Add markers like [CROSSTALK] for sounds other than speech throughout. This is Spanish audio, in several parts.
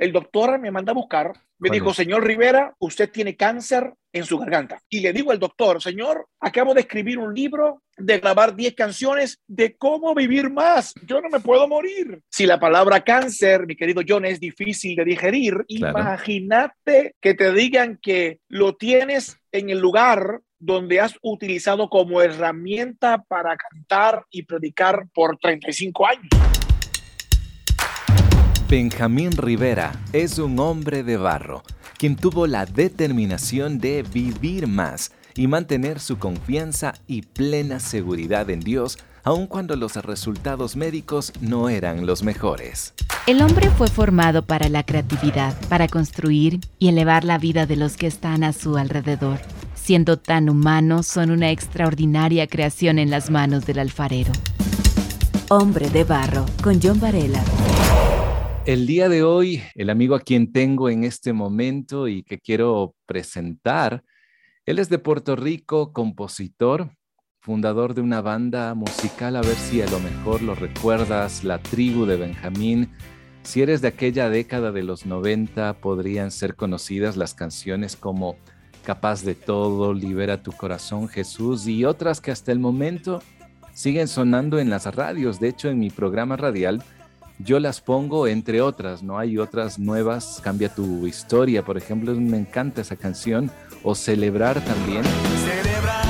el doctor me manda a buscar, me dijo, señor Rivera, usted tiene cáncer en su garganta. Y le digo al doctor, señor, acabo de escribir un libro, de grabar 10 canciones de cómo vivir más. Yo no me puedo morir. Si la palabra cáncer, mi querido John, es difícil de digerir, imagínate que te digan que lo tienes en el lugar donde has utilizado como herramienta para cantar y predicar por 35 años. Benjamín Rivera es un hombre de barro, quien tuvo la determinación de vivir más y mantener su confianza y plena seguridad en Dios, aun cuando los resultados médicos no eran los mejores. El hombre fue formado para la creatividad, para construir y elevar la vida de los que están a su alrededor. Siendo tan humanos, son una extraordinaria creación en las manos del alfarero. Hombre de Barro, con John Varela. El día de hoy, el amigo a quien tengo en este momento y que quiero presentar, él es de Puerto Rico, compositor, fundador de una banda musical, a ver si a lo mejor lo recuerdas, La Tribu de Benjamín. Si eres de aquella década de los 90, podrían ser conocidas las canciones como Capaz de todo, Libera tu corazón Jesús y otras que hasta el momento siguen sonando en las radios. De hecho, en mi programa radial, yo las pongo entre otras, ¿no? Hay otras nuevas, Cambia tu historia, por ejemplo, me encanta esa canción, o Celebrar también. Celebrar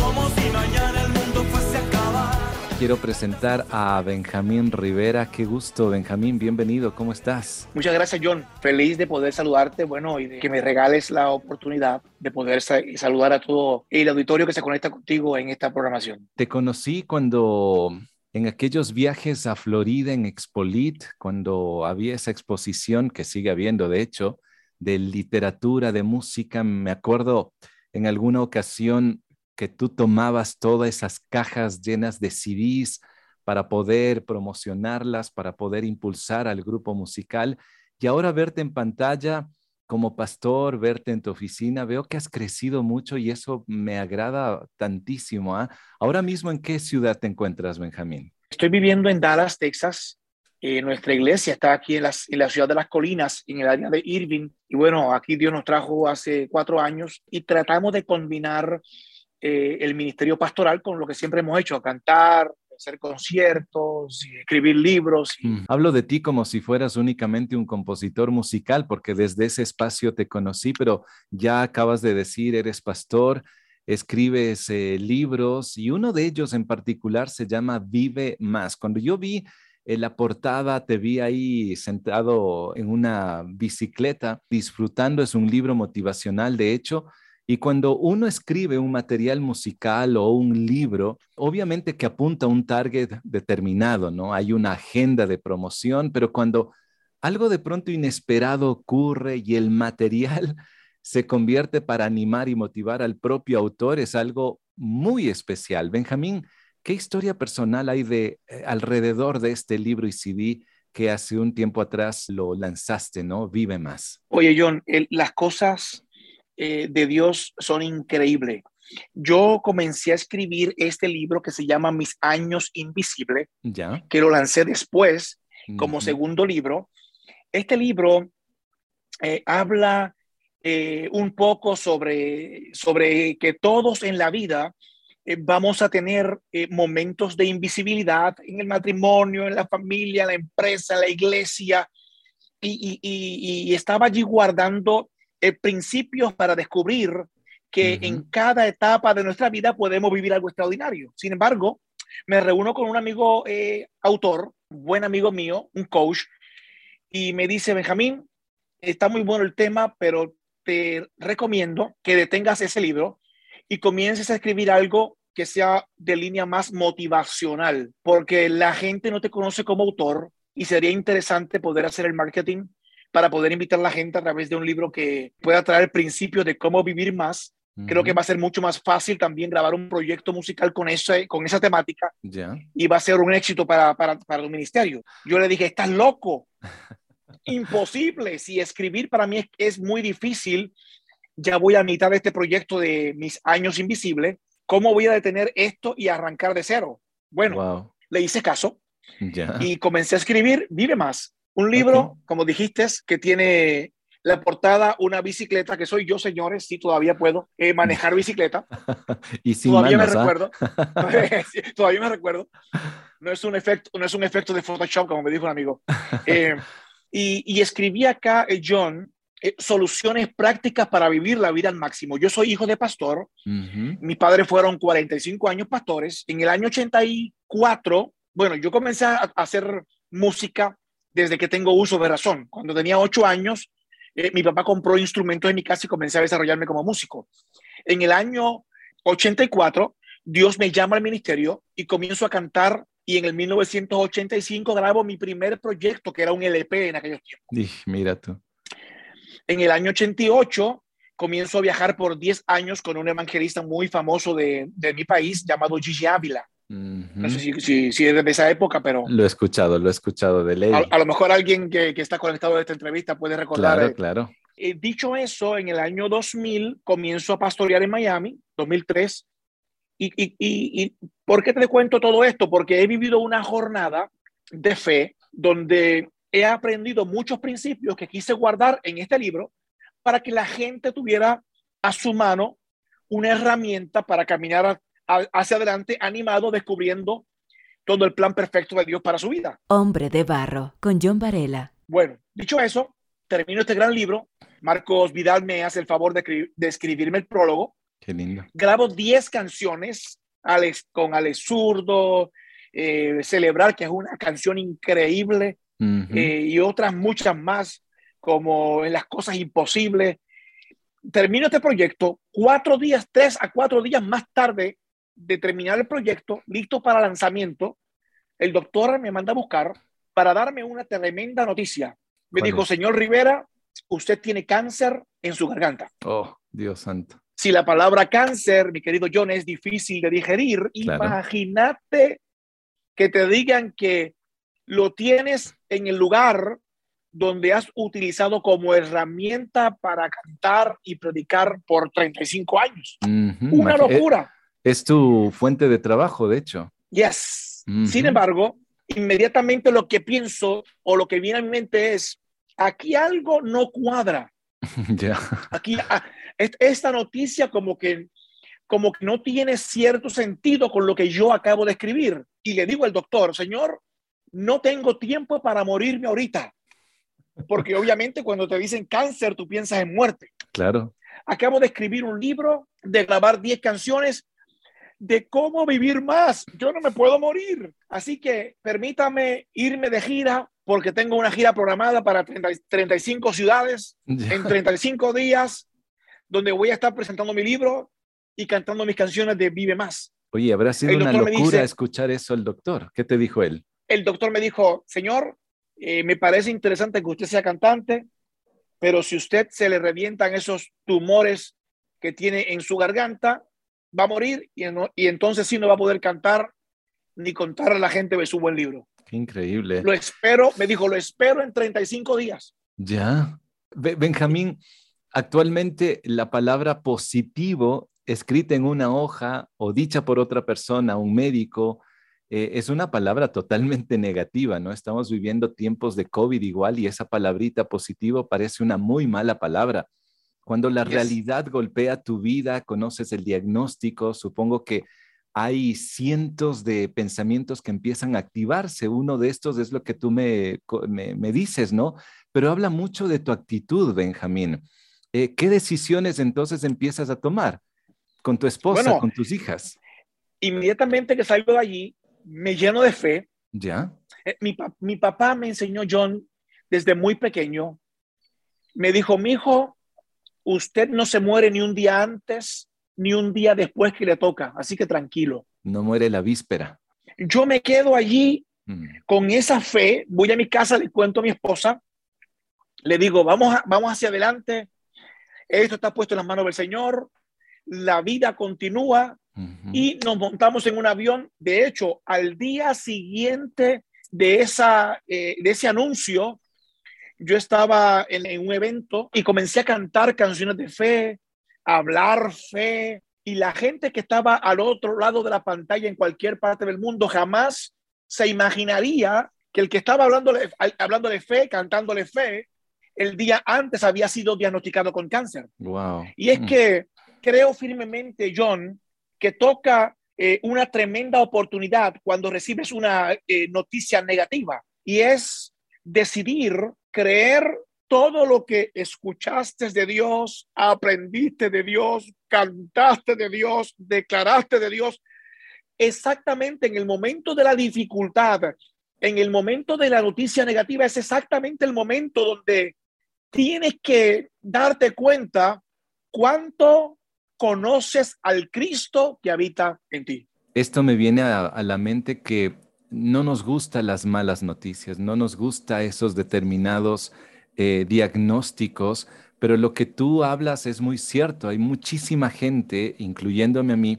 como si mañana el mundo fuese a acabar. Quiero presentar a Benjamín Rivera, qué gusto, Benjamín, bienvenido, ¿cómo estás? Muchas gracias, John, feliz de poder saludarte, bueno, y de que me regales la oportunidad de poder saludar a todo el auditorio que se conecta contigo en esta programación. Te conocí cuando en aquellos viajes a Florida en Expolit, cuando había esa exposición que sigue habiendo, de hecho, de literatura, de música, me acuerdo en alguna ocasión que tú tomabas todas esas cajas llenas de CDs para poder promocionarlas, para poder impulsar al grupo musical. Y ahora verte en pantalla como pastor, verte en tu oficina, veo que has crecido mucho y eso me agrada tantísimo. ¿ah? Ahora mismo, ¿en qué ciudad te encuentras, Benjamín? Estoy viviendo en Dallas, Texas. Eh, nuestra iglesia está aquí en, en, la ciudad de las colinas, en el área de Irving. Y bueno, aquí Dios nos trajo hace cuatro años y tratamos de combinar eh, el ministerio pastoral con lo que siempre hemos hecho, cantar, hacer conciertos, y escribir libros. Mm. Hablo de ti como si fueras únicamente un compositor musical, porque desde ese espacio te conocí, pero ya acabas de decir, eres pastor, escribes eh, libros y uno de ellos en particular se llama Vive Más. Cuando yo vi en la portada, te vi ahí sentado en una bicicleta disfrutando, es un libro motivacional, de hecho, y cuando uno escribe un material musical o un libro, obviamente que apunta a un target determinado, ¿no? Hay una agenda de promoción, pero cuando algo de pronto inesperado ocurre y el material [LAUGHS] se convierte para animar y motivar al propio autor, es algo muy especial. Benjamín, ¿qué historia personal hay de eh, alrededor de este libro y CD que hace un tiempo atrás lo lanzaste, ¿no? Vive más. Oye, John, las cosas eh, de Dios son increíbles. Yo comencé a escribir este libro que se llama Mis años invisibles, ya. que lo lancé después como segundo libro. Este libro eh, habla eh, un poco sobre, sobre que todos en la vida vamos a tener momentos de invisibilidad en el matrimonio, en la familia, en la empresa, en la iglesia. Y, y, y estaba allí guardando eh, principios para descubrir que en cada etapa de nuestra vida podemos vivir algo extraordinario. Sin embargo, me reúno con un amigo eh, autor, buen amigo mío, un coach, y me dice, Benjamín, está muy bueno el tema, pero te recomiendo que detengas ese libro y comiences a escribir algo que sea de línea más motivacional, porque la gente no te conoce como autor y sería interesante poder hacer el marketing para poder invitar a la gente a través de un libro que pueda traer principios de cómo vivir más. Creo que va a ser mucho más fácil también grabar un proyecto musical con, ese, con esa temática y va a ser un éxito para, para, para el ministerio. Yo le dije, estás loco, [LAUGHS] imposible. Si escribir para mí es, muy difícil, ya voy a mitad de este proyecto de mis años invisibles. ¿Cómo voy a detener esto y arrancar de cero? Bueno, le hice caso y comencé a escribir Vive Más Un libro, como dijiste, que tiene la portada una bicicleta, que soy yo, señores, sí, todavía puedo eh, manejar bicicleta. [LAUGHS] y sin todavía me ¿ah? recuerdo. [LAUGHS] [LAUGHS] todavía me recuerdo. No es un efecto, no es un efecto de Photoshop, como me dijo un amigo. Eh, y, y, escribí acá, eh, John, soluciones prácticas para vivir la vida al máximo. Yo soy hijo de pastor. Mis padres fueron 45 años pastores. En el año 84, bueno, yo comencé a hacer música desde que tengo uso de razón. Cuando tenía 8 años, eh, mi papá compró instrumentos en mi casa y comencé a desarrollarme como músico. En el año 84, Dios me llama al ministerio y comienzo a cantar y en el 1985 grabo mi primer proyecto, que era un LP en aquellos tiempos. mira tú. En el año 88 comienzo a viajar por 10 años con un evangelista muy famoso de, de mi país llamado Gigi Ávila. No sé si, si, es de esa época, pero... Lo he escuchado, lo he escuchado de ley. A, lo mejor alguien que, que, está conectado a esta entrevista puede recordar. Claro, claro. Eh, dicho eso, en el año 2000 comienzo a pastorear en Miami, 2003. Y, y, y, y ¿por qué te cuento todo esto? Porque he vivido una jornada de fe donde he aprendido muchos principios que quise guardar en este libro para que la gente tuviera a su mano una herramienta para caminar hacia adelante animado descubriendo todo el plan perfecto de Dios para su vida. Hombre de barro, con John Varela. Bueno, dicho eso, termino este gran libro. Marcos Vidal me hace el favor de, escribirme el prólogo. Qué lindo. Grabo 10 canciones Alex, con Alex Zurdo, eh, Celebrar, que es una canción increíble, eh, y otras muchas más, como En las cosas imposibles. Termino este proyecto cuatro días, tres a cuatro días más tarde de terminar el proyecto, listo para lanzamiento, el doctor me manda a buscar para darme una tremenda noticia. Me dijo, señor Rivera, usted tiene cáncer en su garganta. Oh, Dios santo. Si la palabra cáncer, mi querido John, es difícil de digerir, imagínate que te digan que lo tienes en el lugar donde has utilizado como herramienta para cantar y predicar por 35 años. Una locura. Es tu fuente de trabajo, de hecho. Yes. Sin embargo, inmediatamente lo que pienso o lo que viene a mi mente es, aquí algo no cuadra. [LAUGHS] Ya. Aquí, ah, esta noticia como que, como que no tiene cierto sentido con lo que yo acabo de escribir. Y le digo al doctor, señor, no tengo tiempo para morirme ahorita. Porque [LAUGHS] obviamente cuando te dicen cáncer, tú piensas en muerte. Claro. Acabo de escribir un libro, de grabar 10 canciones de cómo vivir más. Yo no me puedo morir. Así que permítame irme de gira porque tengo una gira programada para 35 ciudades en 35 días, donde voy a estar presentando mi libro y cantando mis canciones de Vive Más. Oye, habrá sido una locura escuchar eso el doctor. ¿Qué te dijo él? El doctor me dijo, señor, eh, me parece interesante que usted sea cantante, pero si usted se le revientan esos tumores que tiene en su garganta, va a morir y, y entonces sí no va a poder cantar ni contar a la gente de su buen libro. Qué increíble. Lo espero, me dijo, lo espero en 35 días. Ya. Benjamín, actualmente la palabra positivo escrita en una hoja o dicha por otra persona, un médico, eh, es una palabra totalmente negativa, ¿no? Estamos viviendo tiempos de COVID igual y esa palabrita positivo parece una muy mala palabra. Cuando la realidad golpea tu vida, conoces el diagnóstico, supongo que hay cientos de pensamientos que empiezan a activarse. Uno de estos es lo que tú me, me, dices, ¿no? Pero habla mucho de tu actitud, Benjamín. Eh, ¿Qué decisiones entonces empiezas a tomar con tu esposa, con tus hijas? Inmediatamente que salgo de allí, me lleno de fe. ¿Ya? Eh, mi, mi papá me enseñó, John, desde muy pequeño. Me dijo, mi hijo, usted no se muere ni un día antes ni un día después que le toca, así que tranquilo. No muere la víspera. Yo me quedo allí mm. con esa fe, voy a mi casa, le cuento a mi esposa, le digo, vamos, vamos hacia adelante, esto está puesto en las manos del Señor, la vida continúa y nos montamos en un avión. De hecho, al día siguiente de, esa, eh, de ese anuncio, yo estaba en, un evento y comencé a cantar canciones de fe, a hablar fe, y la gente que estaba al otro lado de la pantalla en cualquier parte del mundo jamás se imaginaría que el que estaba hablando de fe, cantándole fe, el día antes había sido diagnosticado con cáncer. Wow. Y es mm. que creo firmemente, John, que toca eh, una tremenda oportunidad cuando recibes una eh, noticia negativa y es decidir creer todo lo que escuchaste de Dios, aprendiste de Dios, cantaste de Dios, declaraste de Dios, exactamente en el momento de la dificultad, en el momento de la noticia negativa, es exactamente el momento donde tienes que darte cuenta cuánto conoces al Cristo que habita en ti. Esto me viene a, la mente que no nos gustan las malas noticias, no nos gusta esos determinados eh, diagnósticos, pero lo que tú hablas es muy cierto. Hay muchísima gente, incluyéndome a mí,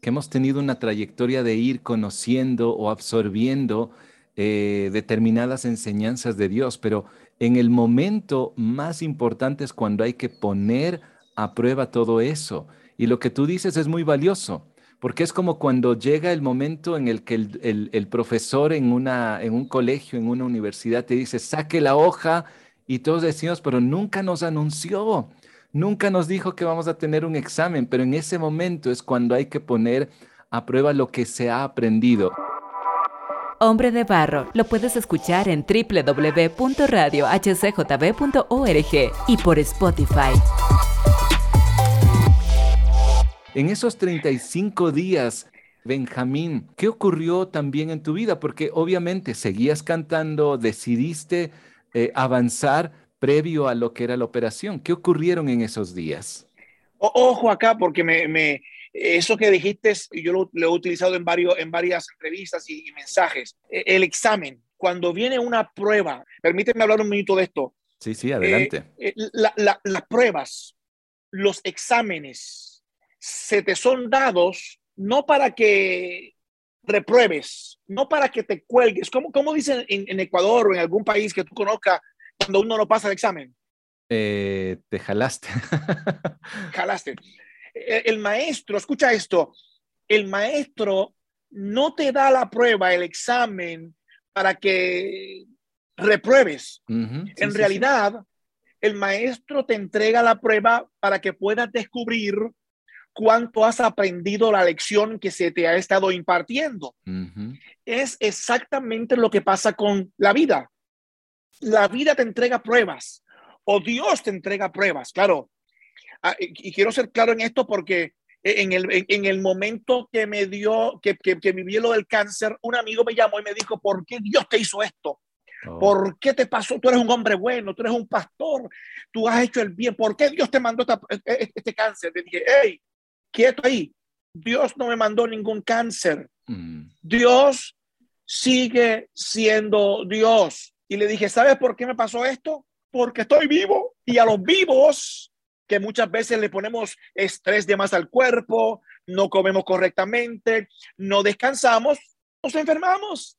que hemos tenido una trayectoria de ir conociendo o absorbiendo eh, determinadas enseñanzas de Dios, pero en el momento más importante es cuando hay que poner a prueba todo eso. Y lo que tú dices es muy valioso, porque es como cuando llega el momento en el que el, profesor en, una, en un colegio, en una universidad, te dice, saque la hoja, y todos decimos, pero nunca nos anunció, nunca nos dijo que vamos a tener un examen, pero en ese momento es cuando hay que poner a prueba lo que se ha aprendido. Hombre de Barro lo puedes escuchar en www.radiohcjb.org y por Spotify. En esos 35 días, Benjamín, ¿qué ocurrió también en tu vida? Porque obviamente seguías cantando, decidiste eh, avanzar previo a lo que era la operación. ¿Qué ocurrieron en esos días? ojo acá, porque me, eso que dijiste, yo lo, he utilizado en, varios, en varias entrevistas y, mensajes. E, el examen, cuando viene una prueba, permíteme hablar un minuto de esto. Sí, sí, adelante. Eh, eh, las pruebas, los exámenes, se te son dados no para que repruebes, no para que te cuelgues. ¿Cómo, cómo dicen en, Ecuador o en algún país que tú conozcas cuando uno no pasa el examen? Eh, te jalaste. [LAUGHS] jalaste. Eh, el maestro, escucha esto, el maestro no te da la prueba, el examen, para que repruebes. en realidad, el maestro te entrega la prueba para que puedas descubrir cuánto has aprendido la lección que se te ha estado impartiendo. Es exactamente lo que pasa con la vida. La vida te entrega pruebas o Dios te entrega pruebas. Claro, Ah, y quiero ser claro en esto porque en el, en, el momento que me dio, que, que, que, viví lo del cáncer, un amigo me llamó y me dijo, ¿por qué Dios te hizo esto? Oh. ¿Por qué te pasó? Tú eres un hombre bueno, tú eres un pastor, tú has hecho el bien. ¿Por qué Dios te mandó e, e, este, cáncer? Le dije, hey, quieto ahí. Dios no me mandó ningún cáncer. Mm. Dios sigue siendo Dios. Y le dije, ¿sabes por qué me pasó esto? Porque estoy vivo y a los vivos que muchas veces le ponemos estrés de más al cuerpo, no comemos correctamente, no descansamos, nos enfermamos.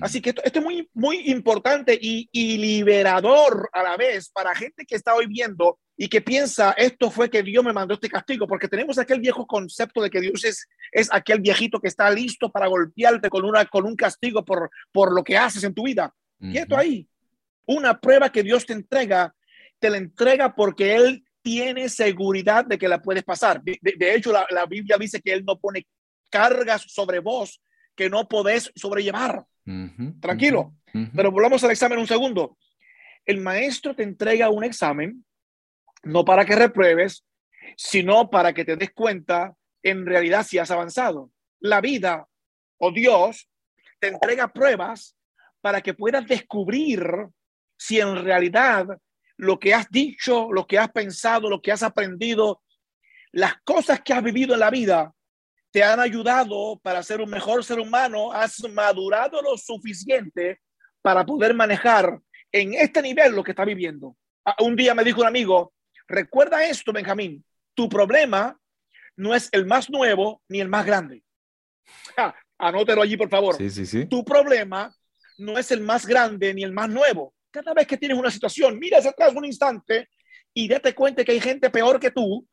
Así que esto, es muy, muy importante y, liberador a la vez para gente que está hoy viendo y que piensa, esto fue que Dios me mandó este castigo, porque tenemos aquel viejo concepto de que Dios es, es aquel viejito que está listo para golpearte con, una, con un castigo por, por lo que haces en tu vida. y esto ahí. Una prueba que Dios te entrega, te la entrega porque Él tiene seguridad de que la puedes pasar. De, hecho, la, Biblia dice que Él no pone cargas sobre vos que no podés sobrellevar. Tranquilo. Pero volvamos al examen un segundo. El maestro te entrega un examen, no para que repruebes, sino para que te des cuenta en realidad si has avanzado. La vida o Dios te entrega pruebas para que puedas descubrir si en realidad lo que has dicho, lo que has pensado, lo que has aprendido, las cosas que has vivido en la vida te han ayudado para ser un mejor ser humano, has madurado lo suficiente para poder manejar en este nivel lo que está viviendo. Ah, un día me dijo un amigo, recuerda esto, Benjamín, tu problema no es el más nuevo ni el más grande. [LAUGHS] anótelo allí, por favor. Sí, sí, sí. Tu problema no es el más grande ni el más nuevo. Cada vez que tienes una situación, mira hacia atrás un instante y date cuenta que hay gente peor que tú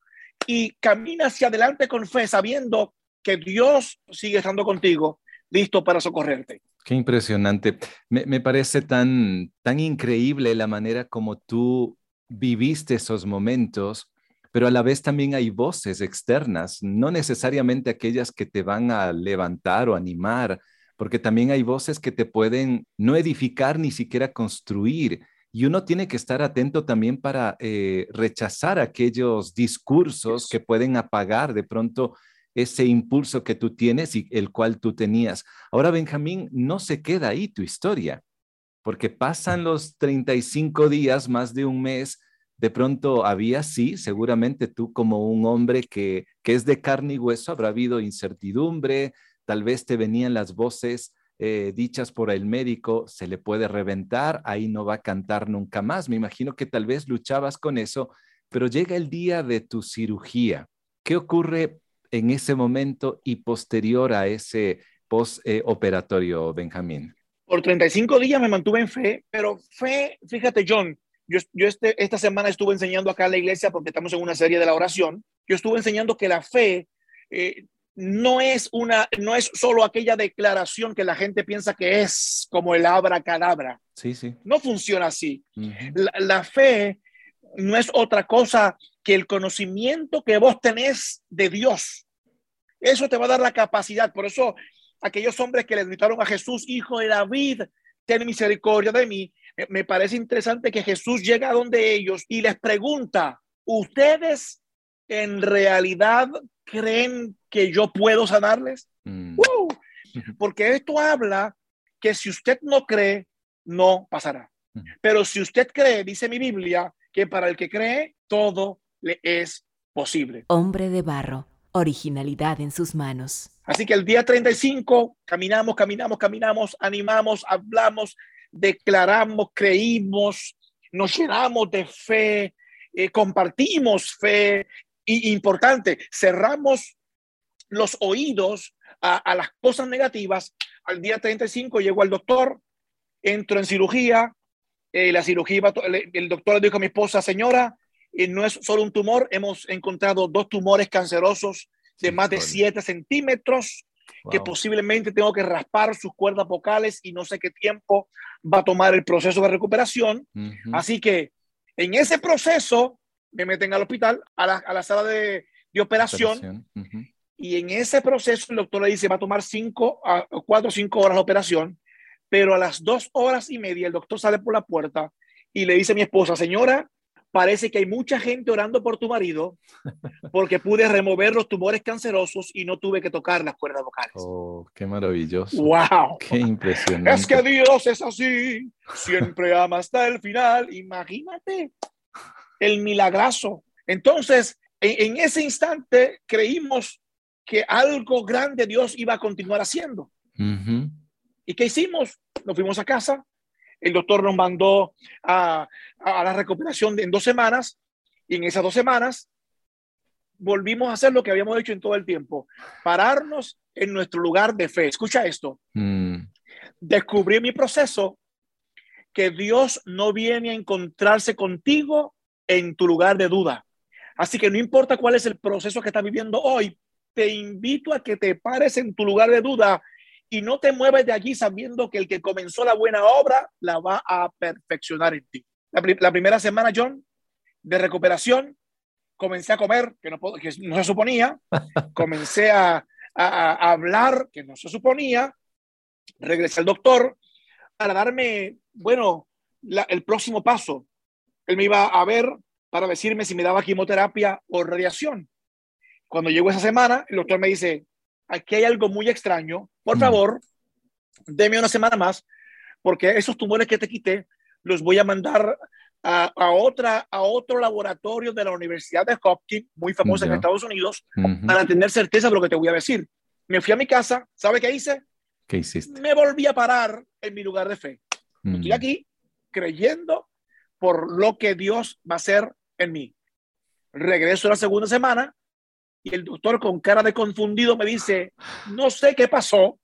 y camina hacia adelante con fe, sabiendo que Dios sigue estando contigo, listo para socorrerte. Qué impresionante. Me, me, parece tan, tan increíble la manera como tú viviste esos momentos, pero a la vez también hay voces externas, no necesariamente aquellas que te van a levantar o animar, porque también hay voces que te pueden no edificar ni siquiera construir. Y uno tiene que estar atento también para eh, rechazar aquellos discursos que pueden apagar de pronto ese impulso que tú tienes y el cual tú tenías. Ahora, Benjamín, no se queda ahí tu historia, porque pasan los 35 días, más de un mes, de pronto había, sí, seguramente tú como un hombre que, que es de carne y hueso, habrá habido incertidumbre, tal vez te venían las voces eh, dichas por el médico, se le puede reventar, ahí no va a cantar nunca más. Me imagino que tal vez luchabas con eso, pero llega el día de tu cirugía. ¿Qué ocurre en ese momento y posterior a ese postoperatorio, Benjamín? Por 35 días me mantuve en fe, pero fe, fíjate, John, yo, yo este, esta semana estuve enseñando acá en la iglesia porque estamos en una serie de la oración. Yo estuve enseñando que la fe eh, no es una, no es solo aquella declaración que la gente piensa que es como el abracadabra. Sí, sí. No funciona así. la, fe no es otra cosa que el conocimiento que vos tenés de Dios. Eso te va a dar la capacidad. Por eso aquellos hombres que le gritaron a Jesús, hijo de David, ten misericordia de mí. Me parece interesante que Jesús llega a donde ellos y les pregunta, ¿ustedes en realidad creen que yo puedo sanarles? Mm. [LAUGHS] Porque esto habla que si usted no cree, no pasará. Mm. Pero si usted cree, dice mi Biblia, que para el que cree, todo le es posible. Hombre de barro, originalidad en sus manos. Así que el día 35 caminamos, caminamos, caminamos, animamos, hablamos, declaramos, creímos, nos llenamos de fe, eh, compartimos fe, y importante, cerramos los oídos a, las cosas negativas. Al día 35 llegó al doctor, entró en cirugía, eh, la cirugía, el doctor le dijo a mi esposa, señora, eh, no es solo un tumor, hemos encontrado dos tumores cancerosos de más de 7 centímetros, que posiblemente tengo que raspar sus cuerdas vocales y no sé qué tiempo va a tomar el proceso de recuperación. Así que en ese proceso me meten al hospital, a la, a la sala de, de operación. Y en ese proceso el doctor le dice, va a tomar a, cuatro o cinco horas la operación, pero a las dos horas y media el doctor sale por la puerta y le dice a mi esposa, señora, parece que hay mucha gente orando por tu marido porque pude remover los tumores cancerosos y no tuve que tocar las cuerdas vocales. Oh, qué maravilloso. Wow. Qué impresionante. Es que Dios es así, siempre ama hasta el final. Imagínate el milagrazo. Entonces, en, ese instante creímos que algo grande Dios iba a continuar haciendo. ¿Y qué hicimos? Nos fuimos a casa. El doctor nos mandó a, la recuperación en dos semanas. Y en esas dos semanas volvimos a hacer lo que habíamos hecho en todo el tiempo. Pararnos en nuestro lugar de fe. Escucha esto. Mm. Descubrí mi proceso que Dios no viene a encontrarse contigo en tu lugar de duda. Así que no importa cuál es el proceso que estás viviendo hoy, te invito a que te pares en tu lugar de duda y no te mueves de allí sabiendo que el que comenzó la buena obra la va a perfeccionar en ti. La, primera semana, John, de recuperación, comencé a comer, que no, que no se suponía, [LAUGHS] comencé a, a, hablar, que no se suponía, regresé al doctor para darme, bueno, el próximo paso. Él me iba a ver para decirme si me daba quimioterapia o radiación. Cuando llegó esa semana, el doctor me dice, aquí hay algo muy extraño, por mm. favor, deme una semana más, porque esos tumores que te quité los voy a mandar a, otra, a otro laboratorio de la Universidad de Hopkins, muy famosa en Estados Unidos, para tener certeza de lo que te voy a decir. Me fui a mi casa, ¿sabe qué hice? ¿Qué hiciste? Me volví a parar en mi lugar de fe. Estoy mm. aquí creyendo por lo que Dios va a hacer en mí. Regreso la segunda semana y el doctor con cara de confundido me dice, no sé qué pasó.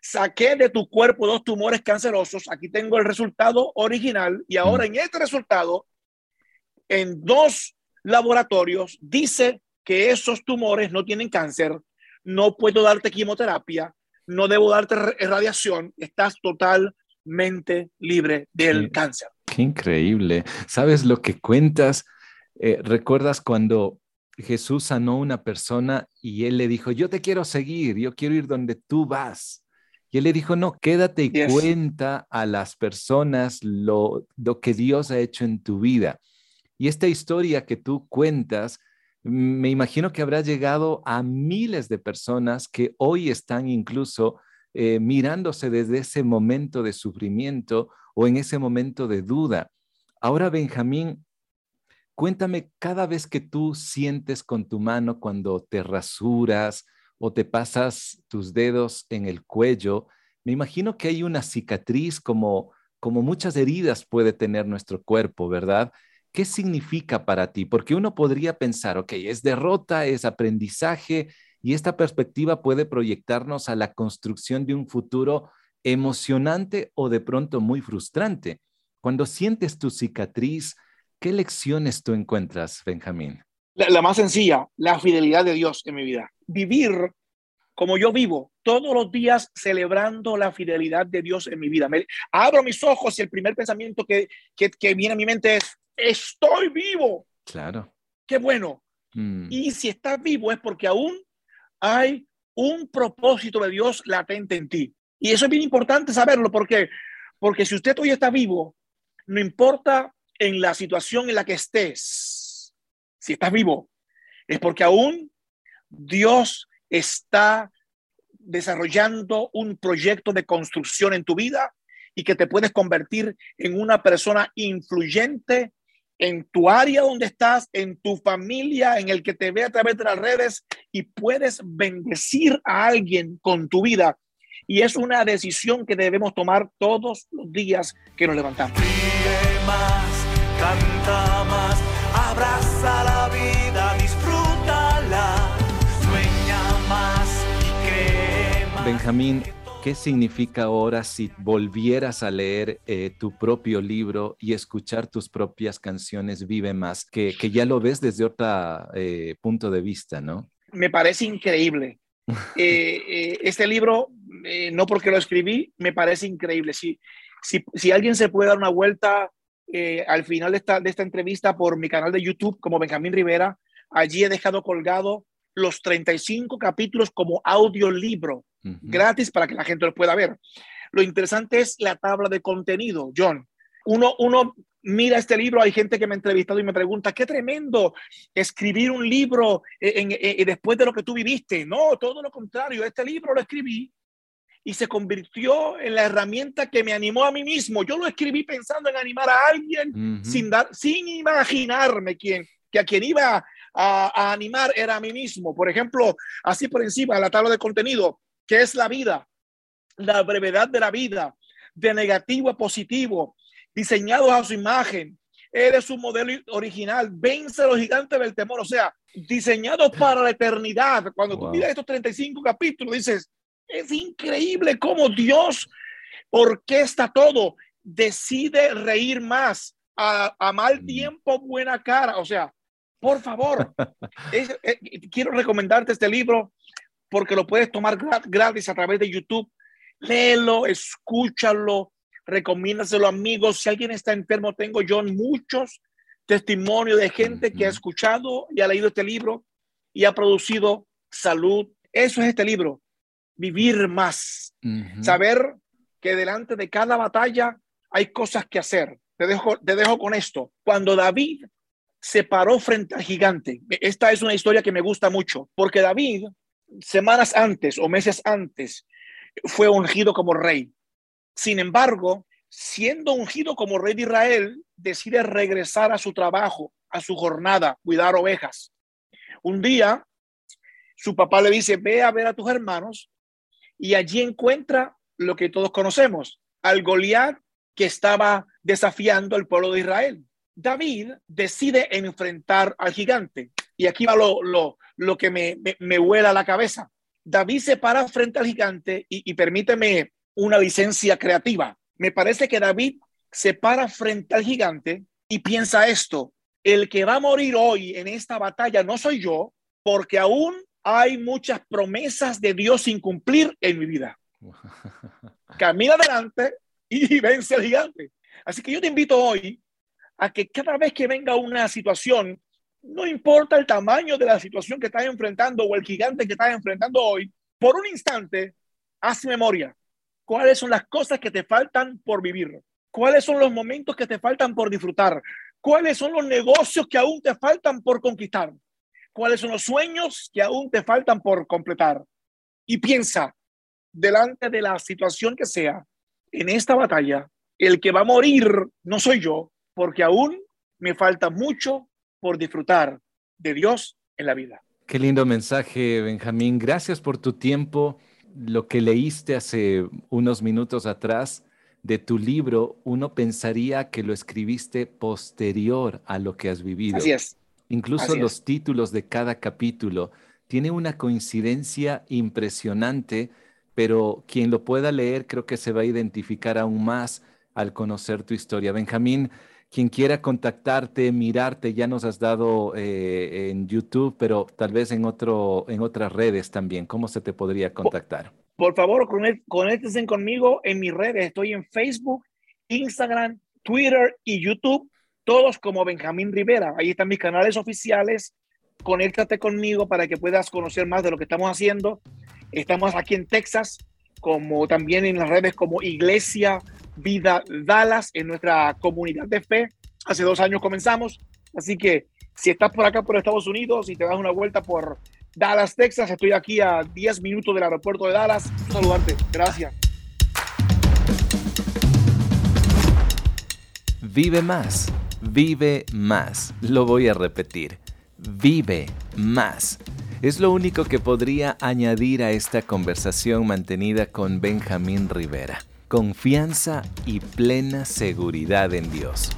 Saqué de tu cuerpo dos tumores cancerosos. Aquí tengo el resultado original y ahora en este resultado, en dos laboratorios, dice que esos tumores no tienen cáncer. No puedo darte quimioterapia, no debo darte radiación, estás totalmente libre del cáncer. Qué increíble. ¿Sabes lo que cuentas? Eh, ¿Recuerdas cuando Jesús sanó a una persona y él le dijo, yo te quiero seguir, yo quiero ir donde tú vas? Y él le dijo, no, quédate y cuenta a las personas lo, lo que Dios ha hecho en tu vida. Y esta historia que tú cuentas, me imagino que habrá llegado a miles de personas que hoy están incluso eh, mirándose desde ese momento de sufrimiento o en ese momento de duda. Ahora, Benjamín, cuéntame cada vez que tú sientes con tu mano cuando te rasuras o te pasas tus dedos en el cuello, me imagino que hay una cicatriz como, como muchas heridas puede tener nuestro cuerpo, ¿verdad? ¿Qué significa para ti? Porque uno podría pensar, ok, es derrota, es aprendizaje y esta perspectiva puede proyectarnos a la construcción de un futuro emocionante o de pronto muy frustrante. Cuando sientes tu cicatriz, ¿qué lecciones tú encuentras, Benjamín? La, más sencilla, la fidelidad de Dios en mi vida. Vivir como yo vivo todos los días celebrando la fidelidad de Dios en mi vida. Me, abro mis ojos y el primer pensamiento que, que viene a mi mente es, estoy vivo. Claro. Qué bueno. Mm. Y si estás vivo es porque aún hay un propósito de Dios latente en ti. Y eso es bien importante saberlo porque, porque si usted hoy está vivo, no importa en la situación en la que estés, si estás vivo, es porque aún Dios está desarrollando un proyecto de construcción en tu vida y que te puedes convertir en una persona influyente en tu área donde estás, en tu familia, en el que te ve a través de las redes y puedes bendecir a alguien con tu vida. Y es una decisión que debemos tomar todos los días que nos levantamos. Canta más, abraza la vida, disfrútala, sueña más y cree más. Benjamín, ¿Qué significa ahora si volvieras a leer eh, tu propio libro y escuchar tus propias canciones Vive Más, que, ya lo ves desde otro eh, punto de vista, ¿no? Me parece increíble. [LAUGHS] Eh, este libro, no porque lo escribí, me parece increíble. Si, si, si alguien se puede dar una vuelta al final de esta, de esta entrevista por mi canal de YouTube como Benjamín Rivera, allí he dejado colgado los 35 capítulos como audiolibro gratis para que la gente lo pueda ver. Lo interesante es la tabla de contenido, John. Uno, uno mira este libro, hay gente que me ha entrevistado y me pregunta, qué tremendo escribir un libro en, después de lo que tú viviste. No, todo lo contrario, este libro lo escribí y se convirtió en la herramienta que me animó a mí mismo. Yo lo escribí pensando en animar a alguien sin, dar, sin imaginarme quién, que a quien iba a, animar era a mí mismo. Por ejemplo, así por encima, la tabla de contenido, ¿qué es la vida? La brevedad de la vida, de negativo a positivo, diseñados a su imagen. Eres un modelo original, vence a los gigantes del temor, o sea, diseñados para la eternidad. Cuando tú miras estos 35 capítulos, dices, es increíble cómo Dios orquesta todo, decide reír más, a, a, mal mm. tiempo, buena cara. O sea, por favor, [LAUGHS] eh, quiero recomendarte este libro porque lo puedes tomar gratis a través de YouTube. Léelo, escúchalo, recomiéndaselo amigos. Si alguien está enfermo, tengo yo muchos testimonios de gente que ha escuchado y ha leído este libro y ha producido salud. Eso es este libro, vivir más, saber que delante de cada batalla hay cosas que hacer. Te dejo, te dejo con esto. Cuando David se paró frente al gigante. Esta es una historia que me gusta mucho, porque David, semanas antes o meses antes, fue ungido como rey. Sin embargo, siendo ungido como rey de Israel, decide regresar a su trabajo, a su jornada, cuidar ovejas. Un día, su papá le dice, ve a ver a tus hermanos y allí encuentra lo que todos conocemos, al Goliat que estaba desafiando al pueblo de Israel. David decide enfrentar al gigante. Y aquí va lo, lo, lo que me, me, me, vuela la cabeza. David se para frente al gigante y, y permíteme una licencia creativa. Me parece que David se para frente al gigante y piensa esto, el que va a morir hoy en esta batalla no soy yo, porque aún hay muchas promesas de Dios sin cumplir en mi vida. [LAUGHS] Camina adelante y [LAUGHS] vence al gigante. Así que yo te invito hoy a que cada vez que venga una situación, no importa el tamaño de la situación que estás enfrentando o el gigante que estás enfrentando hoy, por un instante, haz memoria. ¿Cuáles son las cosas que te faltan por vivir? ¿Cuáles son los momentos que te faltan por disfrutar? ¿Cuáles son los negocios que aún te faltan por conquistar? ¿Cuáles son los sueños que aún te faltan por completar? Y piensa, delante de la situación que sea, en esta batalla, el que va a morir no soy yo, porque aún me falta mucho por disfrutar de Dios en la vida. Qué lindo mensaje, Benjamín. Gracias por tu tiempo. Lo que leíste hace unos minutos atrás de tu libro, uno pensaría que lo escribiste posterior a lo que has vivido. Así es. Incluso los títulos de cada capítulo tiene una coincidencia impresionante, pero quien lo pueda leer creo que se va a identificar aún más al conocer tu historia. Benjamín, quien quiera contactarte, mirarte, ya nos has dado eh, en YouTube, pero tal vez en, otro, en otras redes también. ¿Cómo se te podría contactar? Por, favor, conéctense conmigo en mis redes. Estoy en Facebook, Instagram, Twitter y YouTube, todos como Benjamín Rivera. Ahí están mis canales oficiales. Conéctate conmigo para que puedas conocer más de lo que estamos haciendo. Estamos aquí en Texas, como también en las redes como Iglesia Vida Dallas en nuestra comunidad de fe. Hace dos años comenzamos, así que si estás por acá por Estados Unidos y te das una vuelta por Dallas, Texas, estoy aquí a 10 minutos del aeropuerto de Dallas. saludante, gracias. Vive más, vive más. Lo voy a repetir. Vive más. Es lo único que podría añadir a esta conversación mantenida con Benjamín Rivera confianza y plena seguridad en Dios.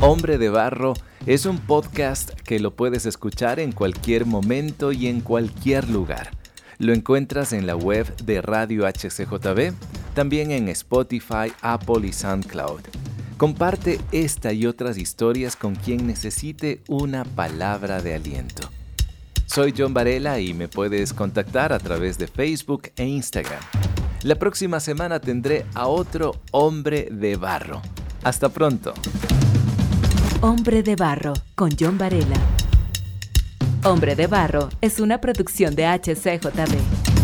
Hombre de Barro es un podcast que lo puedes escuchar en cualquier momento y en cualquier lugar. Lo encuentras en la web de Radio HCJB, también en Spotify, Apple y SoundCloud. Comparte esta y otras historias con quien necesite una palabra de aliento. Soy John Varela y me puedes contactar a través de Facebook e Instagram. La próxima semana tendré a otro hombre de barro. Hasta pronto. Hombre de Barro con John Varela. Hombre de Barro es una producción de HCJB.